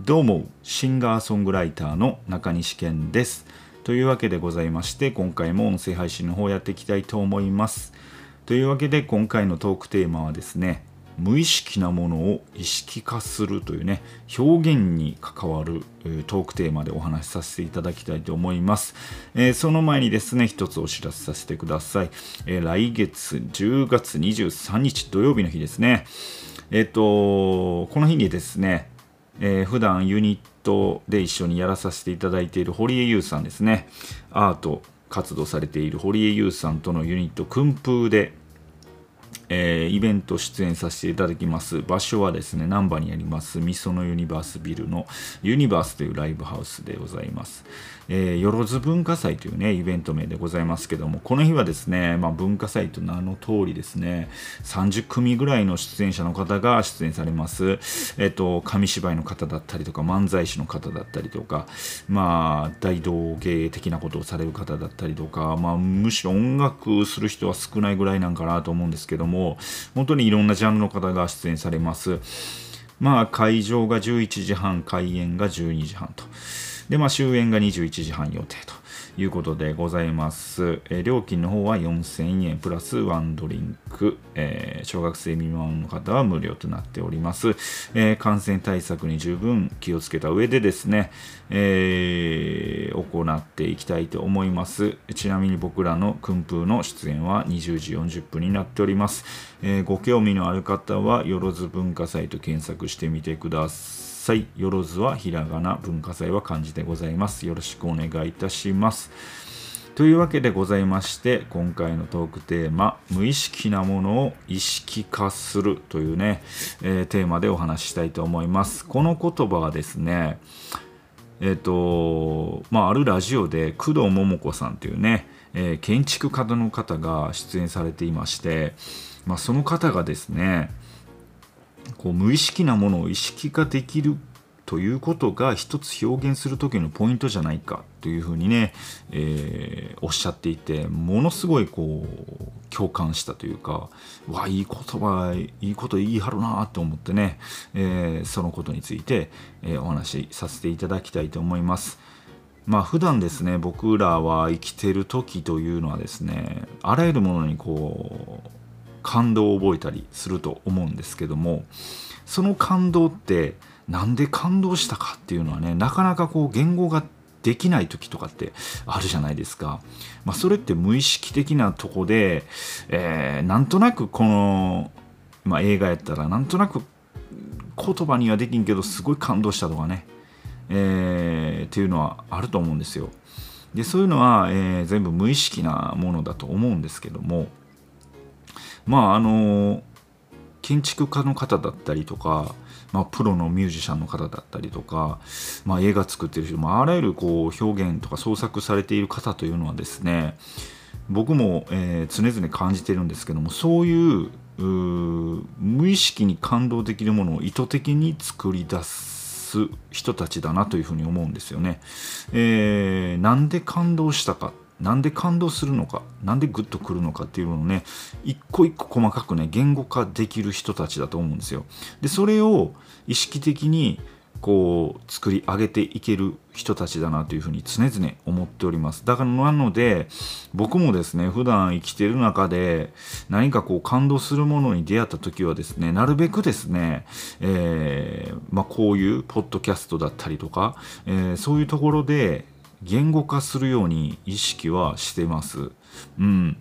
どうもシンガーソングライターの中西健です。というわけでございまして今回も音声配信の方やっていきたいと思います。というわけで今回のトークテーマはですね無意識なものを意識化するというね表現に関わる、トークテーマでお話しさせていただきたいと思います、えー、その前にですね一つお知らせさせてください、えー、来月10月23日土曜日の日ですね。えっ、とこの日にですねえー、普段ユニットで一緒にやらさせていただいている堀江優さんですね。アート活動されている堀江優さんとのユニット訓風で、えー、イベント出演させていただきます場所はですね難波にありますみそのユニバースビルのユニバースというライブハウスでございますえー、よろず文化祭というね、イベント名でございますけども、この日はですね、まあ、文化祭と名の通りですね、30組ぐらいの出演者の方が出演されます。えっ、と、紙芝居の方だったりとか、漫才師の方だったりとか、まあ、大道芸的なことをされる方だったりとか、まあ、むしろ音楽する人は少ないぐらいなんかなと思うんですけども、も本当にいろんなジャンルの方が出演されます。まあ、会場が11時半、開演が12時半と。で、まあ、終演が21時半予定ということでございます。えー、料金の方は4000円プラスワンドリンク、えー、小学生未満の方は無料となっております。えー、感染対策に十分気をつけた上でですね、え行っていきたいと思います。ちなみに僕らの訓風の出演は20時40分になっております。えご興味のある方は、よろず文化祭と検索してみてください。祭よろずはひらがな文化祭は漢字でございます。よろしくお願いいたします。というわけでございまして今回のトークテーマ無意識なものを意識化するというね、えー、テーマでお話ししたいと思います。この言葉はですねえっ、ー、とまああるラジオで工藤桃子さんというね、えー、建築家の方が出演されていまして、まあ、その方がですねこう無意識なものを意識化できるということが一つ表現する時のポイントじゃないかというふうにね、えー、おっしゃっていてものすごいこう共感したというかわいい言葉いいこと言い張るなと思ってね、えー、そのことについて、えー、お話しさせていただきたいと思います。まあ普段ですね僕らは生きてる時というのはですねあらゆるものにこう感動を覚えたりすると思うんですけどもその感動って何で感動したかっていうのはねなかなかこう言語ができない時とかってあるじゃないですか。まあ、それって無意識的なとこで、えー、なんとなくこの、まあ、映画やったらなんとなく言葉にはできんけどすごい感動したとかね、えー、っていうのはあると思うんですよ。でそういうのは、えー、全部無意識なものだと思うんですけどもまああの建築家の方だったりとか、まあ、プロのミュージシャンの方だったりとか、まあ、映画作ってる人、まあ、あらゆるこう表現とか創作されている方というのはですね僕も、えー、常々感じてるんですけどもそういう無意識に感動できるものを意図的に作り出す人たちだなというふうに思うんですよね。えー、なんで感動したかなんで感動するのかなんでグッとくるのかっていうのをね一個一個細かくね言語化できる人たちだと思うんですよ。でそれを意識的にこう作り上げていける人たちだなというふうに常々思っておりますだからなので僕もですね普段生きてる中で何かこう感動するものに出会った時はですねなるべくですね、えー、まあ、こういうポッドキャストだったりとか、えー、そういうところで言語化するように意識はしてます。うん、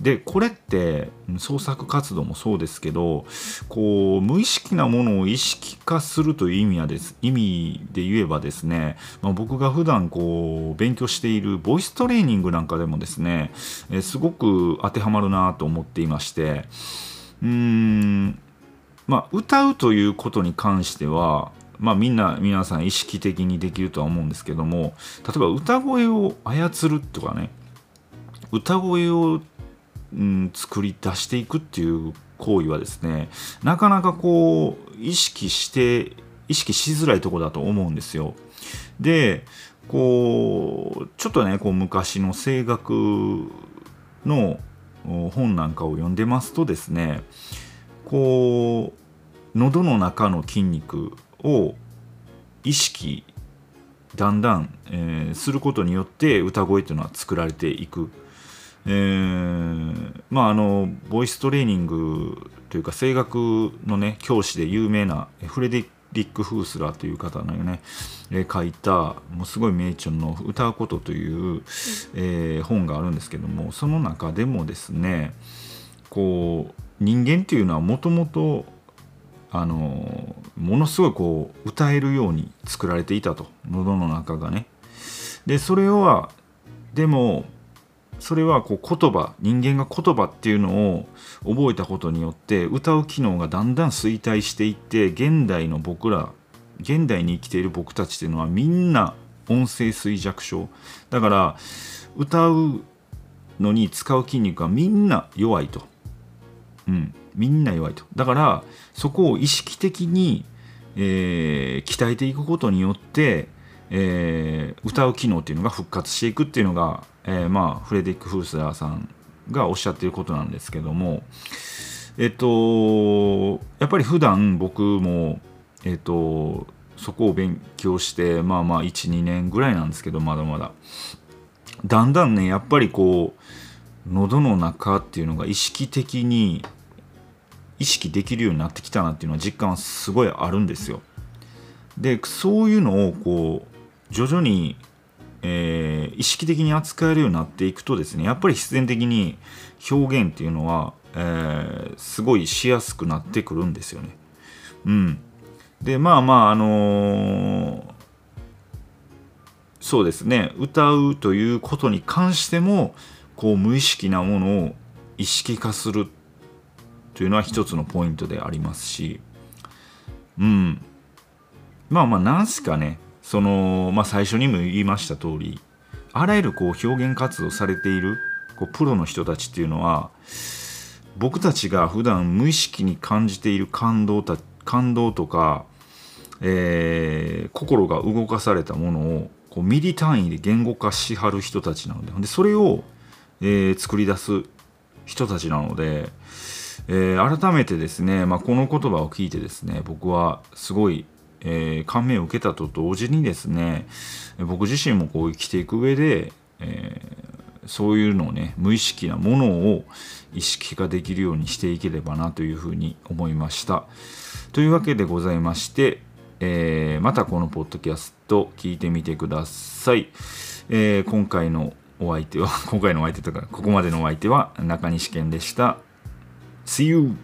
でこれって創作活動もそうですけどこう無意識なものを意識化するという意味はです意味で言えばですね、まあ、僕が普段こう勉強しているボイストレーニングなんかでもですねえすごく当てはまるなと思っていましてうーんまあ歌うということに関してはまあみんな皆さん意識的にできるとは思うんですけども例えば歌声を操るとかね歌声を、うん、作り出していくっていう行為はですねなかなかこう意識して意識しづらいとこだと思うんですよ。でこうちょっとねこう昔の声楽の本なんかを読んでますとですねこう喉の中の筋肉を意識だんだん、えー、することによって歌声っていうのは作られていく。えー、まああのボイストレーニングというか声楽のね教師で有名なフレデリック・フースラーという方のね、えー、書いたもうすごい名著の「歌うこと」という、えー、本があるんですけどもその中でもですねこう人間っていうのはもともとあのものすごいこう歌えるように作られていたと喉の中がね。でそれはでもそれはこう言葉人間が言葉っていうのを覚えたことによって歌う機能がだんだん衰退していって現代の僕ら現代に生きている僕たちっていうのはみんな音声衰弱症だから歌うのに使う筋肉がみんな弱いと、うん、みんな弱いと。だからそこを意識的に、えー、鍛えていくことによって、えー、歌う機能っていうのが復活していくっていうのが、えー、まあフレデリック・フースラーさんがおっしゃっていることなんですけどもえっとやっぱり普段僕もえっとそこを勉強してまあまあ12年ぐらいなんですけどまだまだ。だんだんねやっぱりこう喉の中っていうのが意識的に意識できるようになってきたなっていうのは実感はすごいあるんですよ。でそういうのをこう徐々に、えー、意識的に扱えるようになっていくとですねやっぱり必然的に表現っていうのは、えー、すごいしやすくなってくるんですよね。うん、でまあまああのー、そうですね歌うということに関してもこう無意識なものを意識化するというのは一つのポイントでありますし、うん、まあまあ何すかね。その、まあ、最初にも言いました通りあらゆるこう表現活動されているこうプロの人たちっていうのは僕たちが普段無意識に感じている感動た感動とか、えー、心が動かされたものをこうミリ単位で言語化しはる人たちなのででそれを、えー、作り出す人たちなので、えー、改めてですね、まあ、この言葉を聞いてですね僕はすごい、えー、感銘を受けたと同時にですね僕自身もこう生きていく上で、えー、そういうのをね無意識なものを意識化できるようにしていければなというふうに思いました。というわけでございまして、え、またこのポッドキャスト聞いてみてください。え、今回のお相手は、今回のお相手とか、ここまでのお相手は中西健でした。See you!